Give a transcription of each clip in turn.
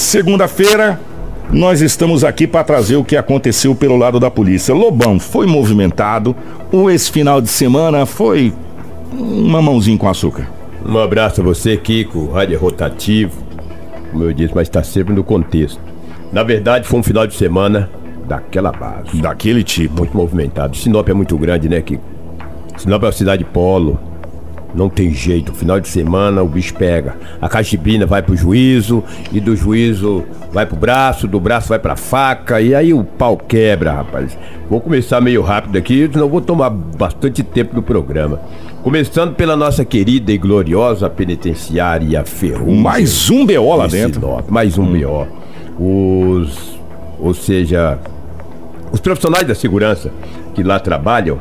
Segunda-feira, nós estamos aqui para trazer o que aconteceu pelo lado da polícia. Lobão foi movimentado. O esse final de semana foi um mamãozinho com açúcar. Um abraço a você, Kiko, rádio rotativo. Como eu disse, mas está sempre no contexto. Na verdade, foi um final de semana daquela base. Daquele tipo. Muito movimentado. Sinop é muito grande, né, Kiko? Sinop é uma cidade polo. Não tem jeito, final de semana o bicho pega. A cachibina vai pro juízo, e do juízo vai pro braço, do braço vai pra faca, e aí o pau quebra, rapaz. Vou começar meio rápido aqui, senão vou tomar bastante tempo do programa. Começando pela nossa querida e gloriosa penitenciária Ferrugem. Mais um BO lá dentro. Sinop, mais um BO. Os. Ou seja, os profissionais da segurança que lá trabalham,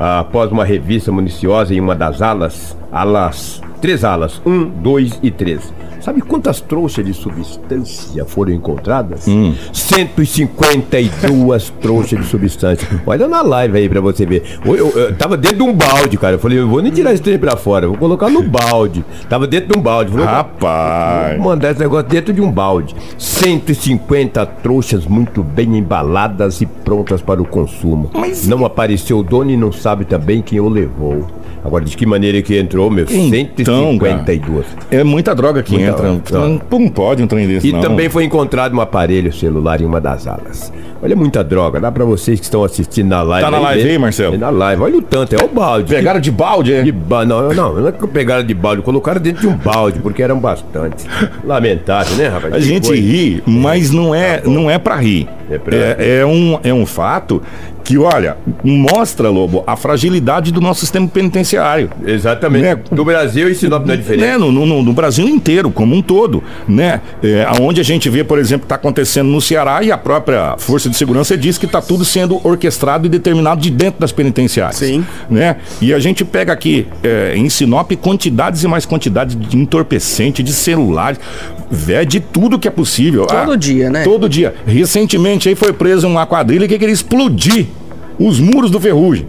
após uma revista municiosa em uma das alas, alas, três alas, um, dois e três. Sabe quantas trouxas de substância foram encontradas? Hum. 152 trouxas de substância. Olha na live aí pra você ver. Eu, eu- eu tava dentro de um balde, cara. Eu falei, eu vou nem tirar esse trem pra fora, vou colocar no balde. Tava dentro de um balde. Falei, Rapaz. Vou mandar esse negócio dentro de um balde. 150 trouxas muito bem embaladas e prontas para o consumo. Mas- Não apareceu o dono e não sabe também quem o levou. Agora, de que maneira que entrou, meu? Então, 152. É muita droga que Muita entra. droga. Não, não pode um trem desse, E não. também foi encontrado um aparelho celular em uma das alas. Olha muita droga. Dá pra vocês que estão assistindo na live. Tá na live ver. aí, Marcelo? É na live. Olha o tanto. É o balde. Pegaram de balde, é? De ba... Não, não, não é que pegaram de balde, colocaram dentro de um balde, porque eram bastante. Lamentável, né, rapaz? A Que gente coisa. ri, mas não é, não é para rir. É pra- É, é um, é um fato que, olha, mostra, Lobo, a fragilidade do nosso sistema penitenciário. Exatamente. Né? Do Brasil e Sinop não é diferente. Né, no, no- no Brasil inteiro, como um todo, né? É, aonde a gente vê, por exemplo, está acontecendo no Ceará e a própria Força de Segurança diz que está tudo sendo orquestrado e determinado de dentro das penitenciárias. Sim. Né? E a gente pega aqui é, em Sinop quantidades e mais quantidades de entorpecente, de celulares, vé, de tudo que é possível. Todo dia, né? Todo dia. Recentemente aí foi preso uma quadrilha que queria explodir os muros do Ferrugem.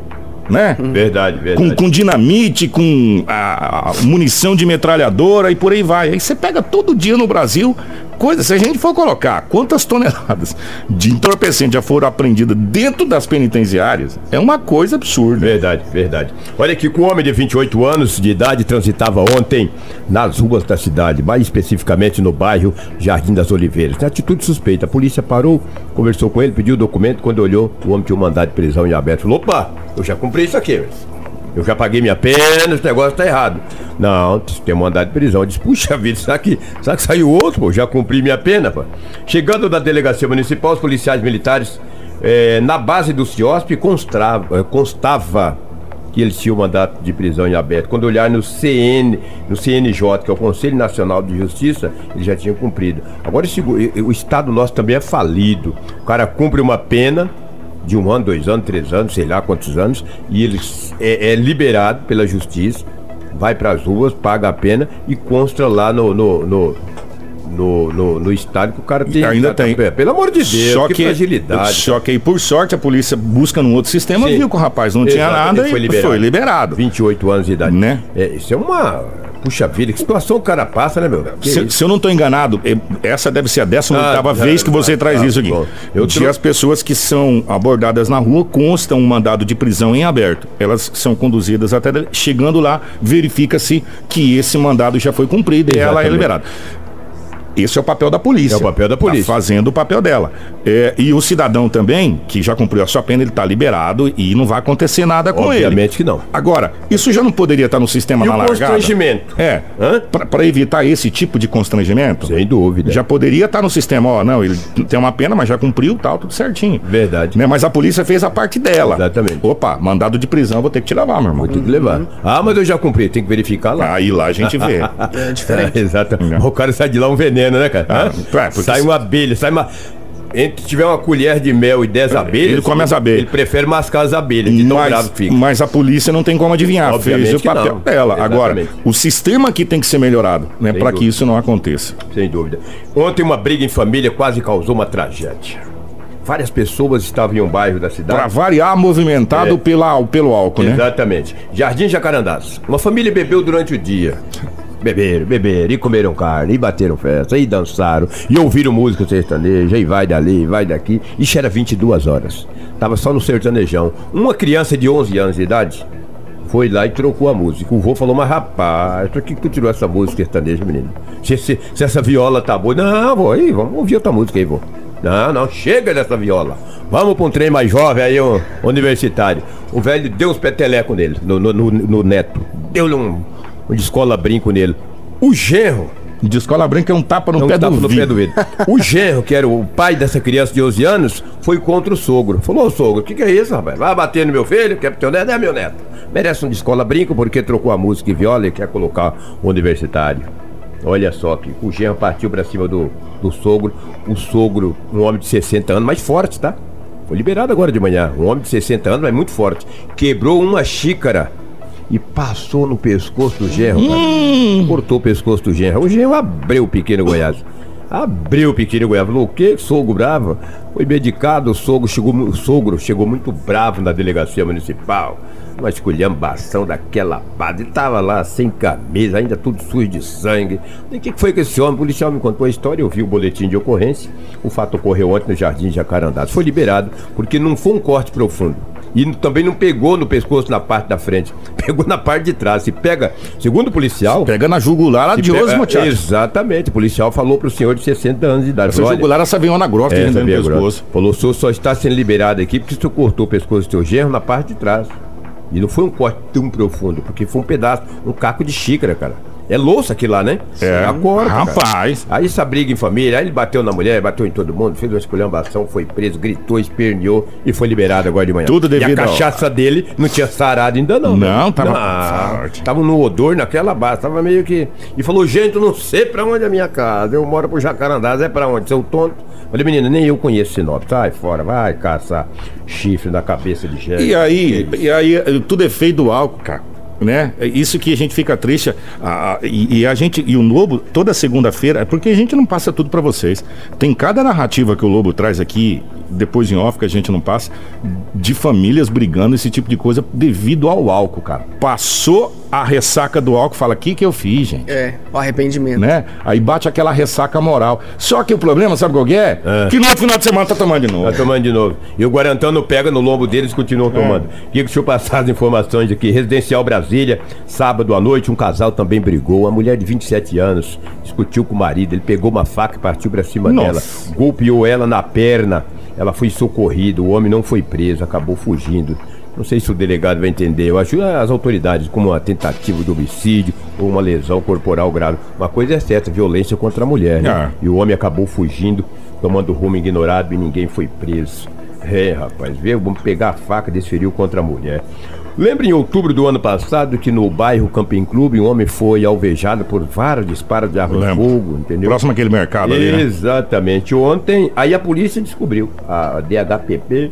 Né? Verdade, com, verdade. com dinamite, com a, a munição de metralhadora e por aí vai. Aí você pega todo dia no Brasil coisa. Se a gente for colocar quantas toneladas de entorpecente já foram apreendidas dentro das penitenciárias, é uma coisa absurda. Verdade, verdade. Olha aqui, um homem de 28 anos de idade transitava ontem nas ruas da cidade, mais especificamente no bairro Jardim das Oliveiras. Tem atitude suspeita. A polícia parou, conversou com ele, pediu o documento. Quando olhou, o homem tinha um mandado de prisão em aberto. Falou: opa, eu já cumpri isso aqui. Eu já paguei minha pena, esse negócio tá errado. Não, tem mandado de prisão. Eu disse, puxa vida, será que, será que saiu outro, pô? Já cumpri minha pena, pô. Chegando da delegacia municipal, os policiais militares, eh, na base do CIOSP, constava, eh, constava que eles tinham mandato de prisão em aberto. Quando olhar no CN, no CNJ, que é o Conselho Nacional de Justiça, eles já tinham cumprido. Agora esse o Estado nosso também é falido. O cara cumpre uma pena de um ano, dois anos, três anos, sei lá quantos anos, e ele é, é liberado pela justiça, vai para as ruas, paga a pena e consta lá no, no, no, no, no- no estado que o cara tem. Ainda tá- tem. tá- Pelo amor de Deus, Só que, que, fragilidade. só que aí, por sorte, a polícia busca num outro sistema, Sim. viu que o rapaz não tinha Exato, nada ele e foi liberado. 28 anos de idade. Né? É, isso é uma. Puxa vida, que situação o cara passa, né, meu? Se, se eu não estou enganado, eh, essa deve ser a 18 Ah, vez que você ah, traz ah, isso aqui. bom. Eu de tro- as pessoas que são abordadas na rua constam um mandado de prisão em aberto. Elas são conduzidas até chegando lá, verifica-se que esse mandado já foi cumprido e ela é Exatamente. liberada. Esse é o papel da polícia. É o papel da polícia. Tá fazendo o papel dela. É, e o cidadão também, que já cumpriu a sua pena, ele está liberado e não vai acontecer nada com ele. Obviamente que não. Agora, isso já não poderia estar no sistema E na o largada? constrangimento? É. Para evitar esse tipo de constrangimento, Sem dúvida. já poderia estar no sistema, ó, não, ele tem uma pena, mas já cumpriu, tal, tudo certinho. Verdade. Né? Mas a polícia fez a parte dela. Exatamente. Opa, mandado de prisão, vou ter que te levar, meu irmão. Tem que levar. Ah, mas eu já cumpri, tem que verificar lá. Aí lá a gente vê. É diferente. Exato. O cara sai de lá um veneno, né, cara? Ah, é, porque sai uma abelha, sai uma. Entre tiver uma colher de mel e 10 abelhas. ele come as abelhas. Ele prefere mascar as abelhas, de Mas, que fica. mas a polícia não tem como adivinhar, Obviamente fez o que papel dela. Agora, Exatamente. o sistema aqui tem que ser melhorado, né, para que isso não aconteça. Sem dúvida. Ontem uma briga em família quase causou uma tragédia. Várias pessoas estavam em um bairro da Para cidade. variar, movimentado É. pela, pelo álcool, né? Exatamente. Jardim Jacarandás. Uma família bebeu durante o dia. Beberam, beberam, e comeram carne, e bateram festa, e dançaram, e ouviram música sertaneja, e vai dali, vai daqui. Isso era 22 horas. Tava só no sertanejão. Uma criança de 11 anos de idade foi lá e trocou a música. O vô falou, mas rapaz, por que, tu tirou essa música sertaneja, menino? Se, se, se, essa viola tá boa. Não, vô, aí, vamos ouvir outra música aí, vô. Não, não, chega dessa viola. Vamos pra um trem mais jovem aí, um universitário. O velho deu uns petelecos nele, no, no, no, no neto. Deu-lhe um, um de escola brinco nele. O genro de escola branca é um tapa no, é um pé, tapa do no pé do vidro. O genro, que era o pai dessa criança de 11 anos, foi contra o sogro. Falou, sogro, o que, que, é isso, rapaz? Vai bater no meu filho, que é teu neto, é meu neto. Merece um de escola brinco porque trocou a música e viola e quer colocar um universitário. Olha só que o genro partiu pra cima do, do sogro. O sogro, um homem de 60 anos, mais forte, tá? Foi liberado agora de manhã. Um homem de 60 anos, mas muito forte. Quebrou uma xícara e passou no pescoço do genro, hum. Cortou o pescoço do genro. O genro abriu o pequeno Goiás. Abriu o pequeno Goiás. Falou, o que? Sogro bravo? Foi medicado, o sogro chegou, o sogro chegou muito bravo na delegacia municipal. Uma esculhambação daquela. Ele tava lá sem camisa, ainda tudo sujo de sangue. E o que foi que esse homem? O policial me contou a história, eu vi o boletim de ocorrência. O fato ocorreu ontem no Jardim Jacarandá. Foi liberado porque não foi um corte profundo. E também não pegou no pescoço na parte da frente, pegou na parte de trás. Se pega, segundo o policial. Pega na jugular de osmo, Thiago. Exatamente. O policial falou pro senhor de 60 anos de idade. Essa falou, jugular, essa veio na grossa é, no pescoço. Falou, o senhor só está sendo liberado aqui porque o senhor cortou o pescoço do seu genro na parte de trás. E não foi um corte tão profundo, porque foi um pedaço, um caco de xícara, cara. É louça aqui lá, né? É. Acorda. Rapaz. Cara. Aí essa briga em família, aí ele bateu na mulher, bateu em todo mundo, fez uma esculhambação, foi preso, gritou, esperneou e foi liberado agora de manhã. Tudo devido E a cachaça ao... dele não tinha sarado ainda não. Né? Não, né? tava não, forte. Tava no odor naquela base, tava meio que... E falou, gente, eu não sei pra onde é a minha casa, eu moro pro Jacarandás, é pra onde? Seu tonto. Falei, menina, nem eu conheço Sinop. Sai fora, vai caçar chifre na cabeça de gente. E aí, e aí, tudo é feio do álcool, cara né? É isso que a gente fica triste. A, a, e, e, a gente e o Lobo toda segunda-feira, é porque a gente não passa tudo para vocês. Tem cada narrativa que o Lobo traz aqui, depois em off que a gente não passa, de famílias brigando esse tipo de coisa devido ao álcool, cara. Passou a ressaca do álcool, fala: "Que que eu fiz, gente?" É, o arrependimento. Né? Aí bate aquela ressaca moral. Só que o problema, sabe qual é? é. Que no final de semana tá tomando de novo. Tá tomando de novo. E o Guarantão não pega no lombo deles e continuam é. tomando. É. Deixa eu passar as informações aqui. Residencial Brasil Brasília, sábado à noite, um casal também brigou. Uma mulher de 27 anos discutiu com o marido. Ele pegou uma faca e partiu para cima Nossa. dela. Golpeou ela na perna. Ela foi socorrida. O homem não foi preso, acabou fugindo. Não sei se o delegado vai entender. Eu acho as autoridades como uma tentativa de homicídio ou uma lesão corporal grave. Uma coisa é certa, violência contra a mulher, né? Ah. E o homem acabou fugindo, tomando rumo ignorado e ninguém foi preso. É, rapaz, veio, vamos pegar a faca e desferiu contra a mulher. Lembra em outubro do ano passado que no bairro Camping Clube um homem foi alvejado por vários disparos de arma de fogo, entendeu? Próximo àquele mercado ali, né? Exatamente. Ontem, aí a polícia descobriu, a DHPP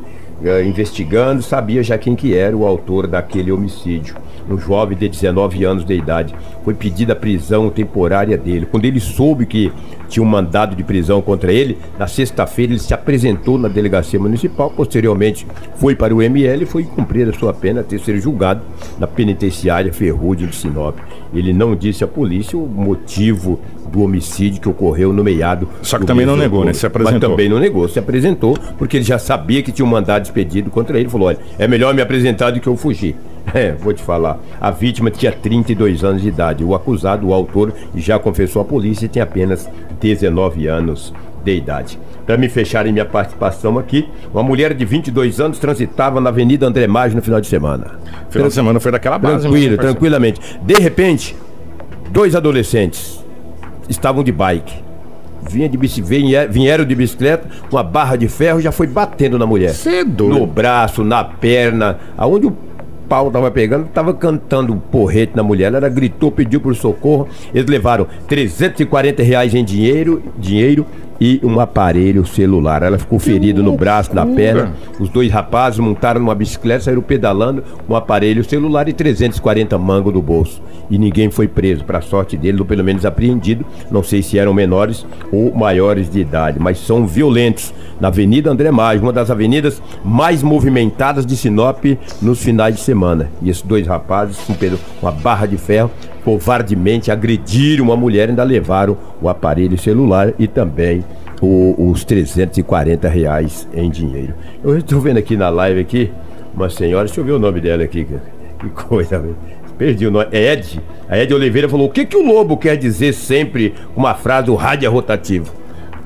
investigando, sabia já quem que era o autor daquele homicídio. Um jovem de 19 anos de idade. Foi pedida a prisão temporária dele. Quando ele soube que tinha um mandado de prisão contra ele, na sexta-feira ele se apresentou na delegacia municipal, posteriormente foi para o ML e foi cumprir a sua pena até ser julgado na penitenciária Ferrugem de Sinop. Ele não disse à polícia o motivo do homicídio que ocorreu no meado. Só que também não negou, né? Se apresentou. Mas também não negou, se apresentou, porque ele já sabia que tinha um mandado expedido contra ele. Falou: olha, é melhor me apresentar do que eu fugir. É, vou te falar. A vítima tinha 32 anos de idade. O acusado, o autor, já confessou à polícia e tem apenas 19 anos de idade. Para me fecharem minha participação aqui, uma mulher de 22 anos transitava na Avenida André Maggi no final de semana. Final de semana foi daquela base. Tranquilo, tranquilamente. De repente, dois adolescentes estavam de bike. Vinha de vieram de bicicleta, uma barra de ferro já foi batendo na mulher. Cedo. No braço, na perna, aonde o pau tava pegando, tava cantando um porrete na mulher. Ela gritou, pediu por socorro. Eles levaram 340 reais em dinheiro, dinheiro e um aparelho celular. Ela ficou ferida no braço, na perna. Os dois rapazes montaram numa bicicleta, saíram pedalando com um aparelho celular e 340 mangos no bolso. E ninguém foi preso, para sorte dele, ou pelo menos apreendido. Não sei se eram menores ou maiores de idade, mas são violentos. Na Avenida André Maggi, uma das avenidas mais movimentadas de Sinop nos finais de semana. E esses dois rapazes, com uma barra de ferro, covardemente agrediram uma mulher, ainda levaram o aparelho celular e também o, os 340 reais em dinheiro. Eu estou vendo aqui na live aqui uma senhora, deixa eu ver o nome dela aqui, que coisa, perdi o nome, é Ed. A Ed Oliveira falou: o que, que o lobo quer dizer sempre com uma frase, o rádio é rotativo?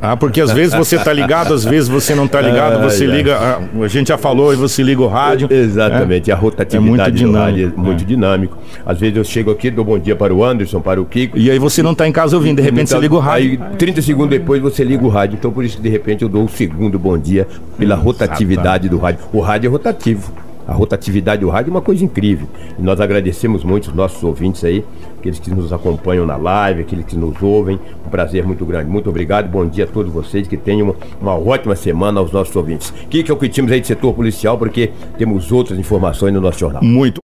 Ah, porque às vezes você tá ligado, às vezes você não tá ligado, você liga, a, a gente já falou e você liga o rádio. Exatamente, é, a rotatividade é muito dinâmico, é muito é. dinâmico. Às vezes eu chego aqui, dou bom dia para o Anderson, para o Kiko. E aí você não tá em casa ouvindo, de repente tá, você liga o rádio. Aí 30 segundos depois você liga o rádio. Então por isso que de repente eu dou o segundo bom dia pela rotatividade do rádio. O rádio é rotativo. A rotatividade do rádio é uma coisa incrível. E nós agradecemos muito os nossos ouvintes aí, aqueles que nos acompanham na live, aqueles que nos ouvem. Um prazer muito grande. Muito obrigado. Bom dia a todos vocês. Que tenham uma, ótima semana aos nossos ouvintes. Que que é o que tínhamos aí de setor policial, porque temos outras informações no nosso jornal. Muito